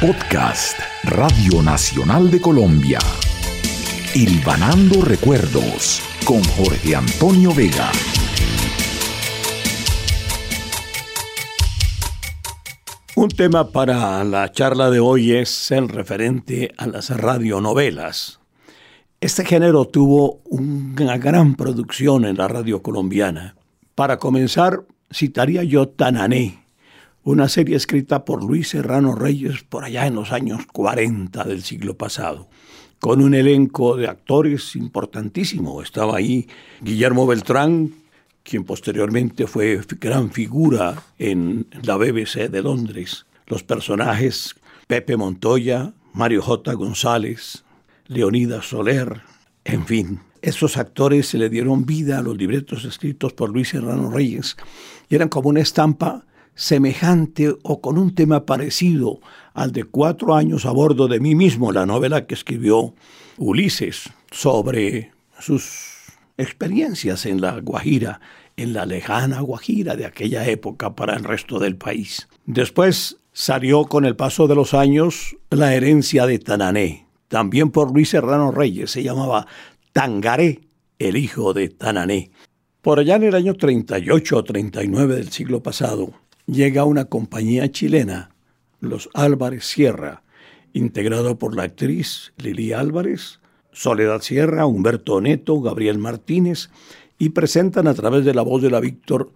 Podcast Radio Nacional de Colombia. Ilvanando Recuerdos con Jorge Antonio Vega. Un tema para la charla de hoy es el referente a las radionovelas. Este género tuvo una gran producción en la radio colombiana. Para comenzar, citaría yo Tanané, una serie escrita por Luis Serrano Reyes por allá en los años 40 del siglo pasado, con un elenco de actores importantísimo. Estaba ahí Guillermo Beltrán, quien posteriormente fue gran figura en la BBC de Londres. Los personajes Pepe Montoya, Mario J. González, Leonida Soler, en fin. Esos actores se le dieron vida a los libretos escritos por Luis Serrano Reyes y eran como una estampa semejante o con un tema parecido al de Cuatro años a bordo de mí mismo, la novela que escribió Ulises sobre sus experiencias en la Guajira, en la lejana Guajira de aquella época para el resto del país. Después salió con el paso de los años La herencia de Tanané, también por Luis Serrano Reyes, se llamaba Tangaré, el hijo de Tanané. Por allá en el año 38 o 39 del siglo pasado, llega una compañía chilena, los Álvarez Sierra, integrado por la actriz Lili Álvarez, Soledad Sierra, Humberto Neto, Gabriel Martínez, y presentan a través de la voz de la Víctor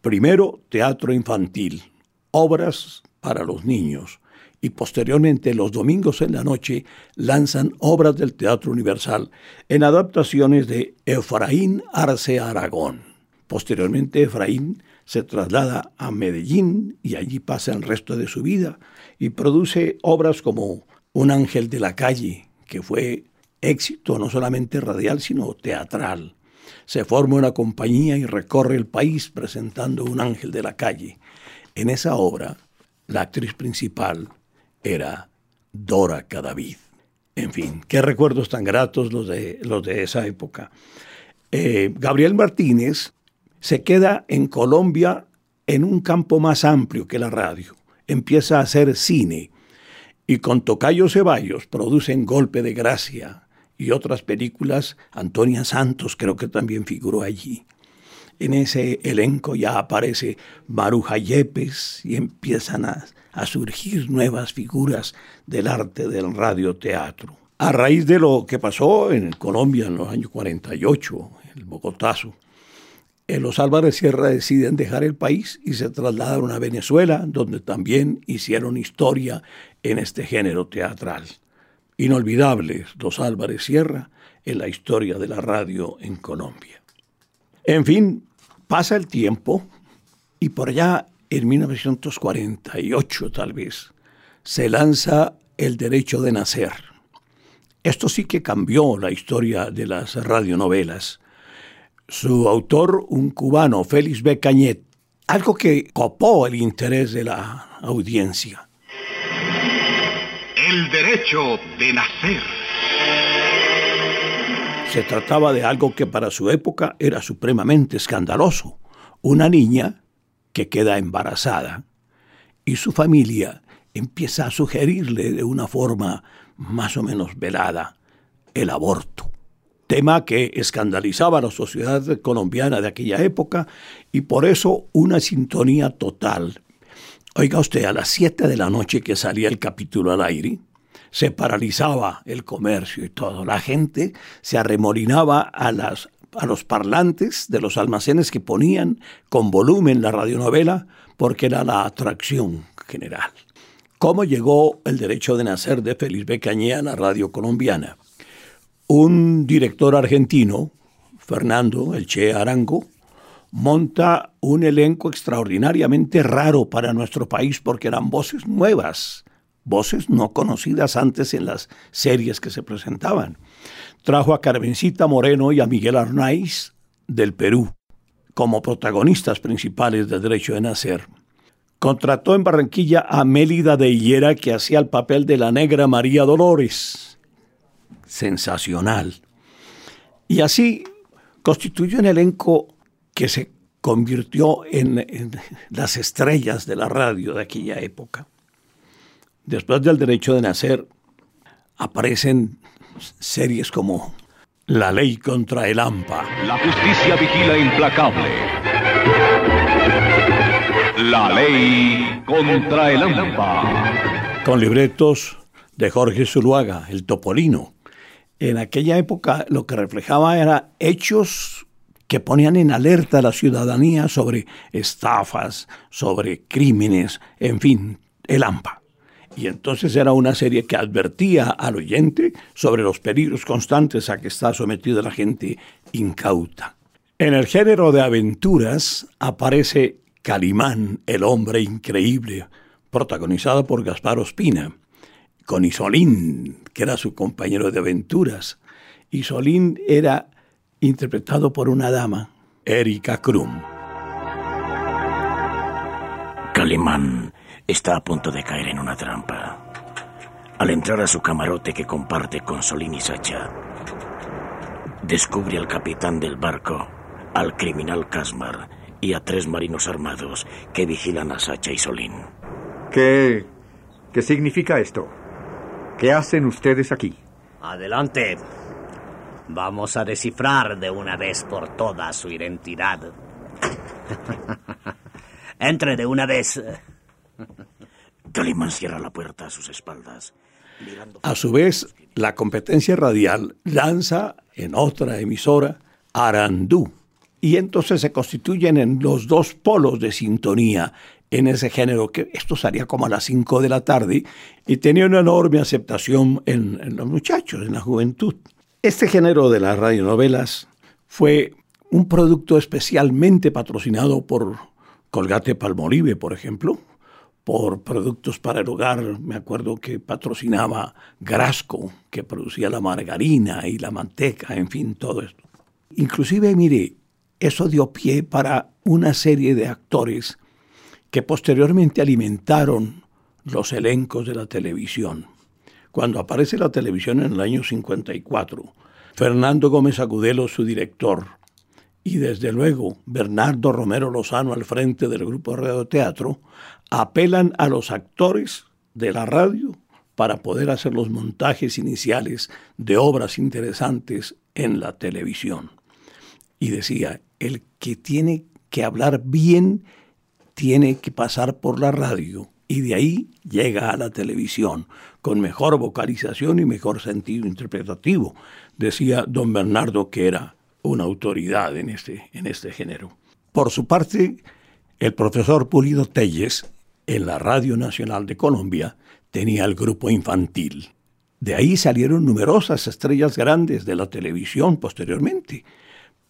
primero teatro infantil, obras para los niños, y posteriormente los domingos en la noche lanzan obras del Teatro Universal en adaptaciones de Efraín Arce Aragón. Posteriormente Efraín se traslada a Medellín y allí pasa el resto de su vida y produce obras como Un ángel de la calle, que fue éxito no solamente radial, sino teatral. Se forma una compañía y recorre el país presentando Un ángel de la calle. En esa obra, la actriz principal era Dora Cadavid. En fin, qué recuerdos tan gratos los de, los de esa época. Eh, Gabriel Martínez se queda en Colombia en un campo más amplio que la radio. Empieza a hacer cine y con Tocayo Ceballos producen Golpe de Gracia y otras películas. Antonia Santos creo que también figuró allí. En ese elenco ya aparece Maruja Yepes y empiezan a, surgir nuevas figuras del arte del radioteatro. A raíz de lo que pasó en Colombia en los años 48, el Bogotazo, los Álvarez Sierra deciden dejar el país y se trasladaron a Venezuela, donde también hicieron historia en este género teatral. Inolvidables los Álvarez Sierra en la historia de la radio en Colombia. En fin, pasa el tiempo y por allá en 1948 tal vez se lanza El derecho de nacer. Esto sí que cambió la historia de las radionovelas su autor, un cubano, Félix B. Cañet, algo que copó el interés de la audiencia. El derecho de nacer. Se trataba de algo que para su época era supremamente escandaloso. Una niña que queda embarazada y su familia empieza a sugerirle de una forma más o menos velada el aborto tema que escandalizaba a la sociedad colombiana de aquella época y por eso una sintonía total. Oiga usted, a las 7 de la noche que salía el capítulo al aire, se paralizaba el comercio y todo. La gente se arremolinaba a, las, a los parlantes de los almacenes que ponían con volumen la radionovela porque era la atracción general. ¿Cómo llegó el derecho de nacer de Félix Becañé a la radio colombiana? Un director argentino, Fernando El Che Arango, monta un elenco extraordinariamente raro para nuestro país porque eran voces nuevas, voces no conocidas antes en las series que se presentaban. Trajo a Carmencita Moreno y a Miguel Arnaiz del Perú como protagonistas principales del Derecho de Nacer. Contrató en Barranquilla a Mélida de Hillera que hacía el papel de la negra María Dolores sensacional. Y así constituyó un elenco que se convirtió en, las estrellas de la radio de aquella época. Después del derecho de nacer, aparecen series como La ley contra el AMPA. La justicia vigila implacable. La ley contra el AMPA. Con libretos de Jorge Zuluaga, el Topolino. En aquella época lo que reflejaba era hechos que ponían en alerta a la ciudadanía sobre estafas, sobre crímenes, en fin, el AMPA. Y entonces era una serie que advertía al oyente sobre los peligros constantes a que está sometida la gente incauta. En el género de aventuras aparece Calimán, el hombre increíble, protagonizado por Gaspar Ospina, con Isolín, que era su compañero de aventuras. Isolín era interpretado por una dama, Erika Krum. Calimán está a punto de caer en una trampa. Al entrar a su camarote que comparte con Solín y Sacha, descubre al capitán del barco, al criminal Casmar y a tres marinos armados que vigilan a Sacha y Solín. ¿Qué. ¿Qué significa esto? ¿Qué hacen ustedes aquí? Adelante. Vamos a descifrar de una vez por todas su identidad. Entre de una vez. Calimán cierra la puerta a sus espaldas. A su vez, la competencia radial lanza en otra emisora Arandú. Y entonces se constituyen en los dos polos de sintonía en ese género, que esto salía como a las 5 de la tarde y tenía una enorme aceptación en, los muchachos, en la juventud. Este género de las radionovelas fue un producto especialmente patrocinado por Colgate Palmolive, por ejemplo, por productos para el hogar. Me acuerdo que patrocinaba Grasco, que producía la margarina y la manteca, en fin, todo esto. Inclusive, mire, eso dio pie para una serie de actores que posteriormente alimentaron los elencos de la televisión. Cuando aparece la televisión en el año 54, Fernando Gómez Agudelo, su director, y desde luego Bernardo Romero Lozano al frente del grupo Radio Teatro, apelan a los actores de la radio para poder hacer los montajes iniciales de obras interesantes en la televisión. Y decía, el que tiene que hablar bien tiene que pasar por la radio y de ahí llega a la televisión con mejor vocalización y mejor sentido interpretativo, decía don Bernardo que era una autoridad en este, en este género. Por su parte, el profesor Pulido Telles, en la Radio Nacional de Colombia, tenía el grupo infantil. De ahí salieron numerosas estrellas grandes de la televisión posteriormente,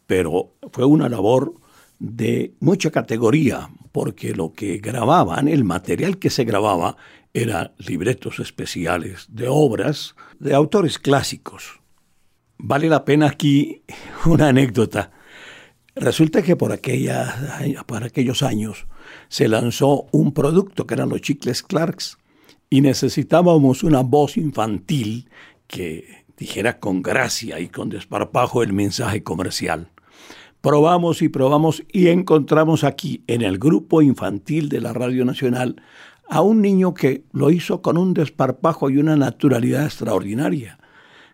pero fue una labor de mucha categoría, porque lo que grababan, el material que se grababa, era libretos especiales de obras de autores clásicos. Vale la pena aquí una anécdota. Resulta que por aquellos años se lanzó un producto que eran los chicles Clarks y necesitábamos una voz infantil que dijera con gracia y con desparpajo el mensaje comercial. Probamos y probamos y encontramos aquí en el grupo infantil de la Radio Nacional a un niño que lo hizo con un desparpajo y una naturalidad extraordinaria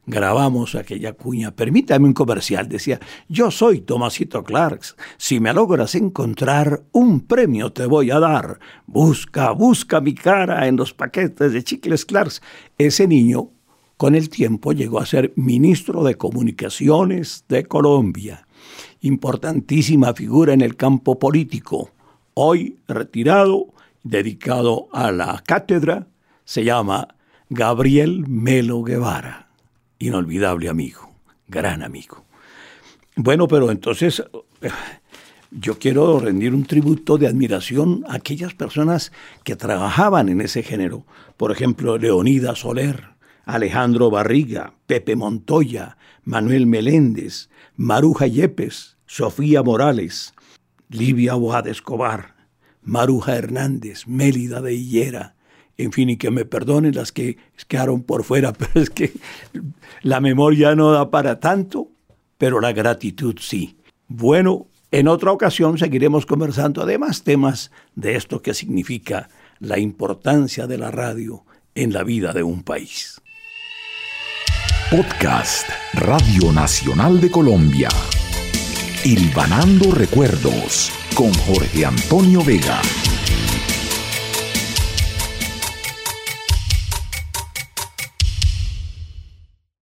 grabamos aquella cuña. Permítame un comercial, decía, yo soy Tomasito Clarks, si me logras encontrar, un premio te voy a dar. Busca, busca mi cara en los paquetes de chicles Clarks. Ese niño, con el tiempo, llegó a ser ministro de Comunicaciones de Colombia. Importantísima figura en el campo político. Hoy retirado, dedicado a la cátedra, se llama Gabriel Melo Guevara inolvidable amigo, gran amigo. Bueno, pero entonces yo quiero rendir un tributo de admiración a aquellas personas que trabajaban en ese género. Por ejemplo, Leonida Soler, Alejandro Barriga, Pepe Montoya, Manuel Meléndez, Maruja Yepes, Sofía Morales, Livia Boada Escobar, Maruja Hernández, Mélida de Hillera, en fin, y que me perdonen las que quedaron por fuera, pero es que la memoria no da para tanto, pero la gratitud sí. Bueno, en otra ocasión seguiremos conversando además temas de esto que significa la importancia de la radio en la vida de un país. Podcast Radio Nacional de Colombia. Hilvanando Recuerdos con Jorge Antonio Vega.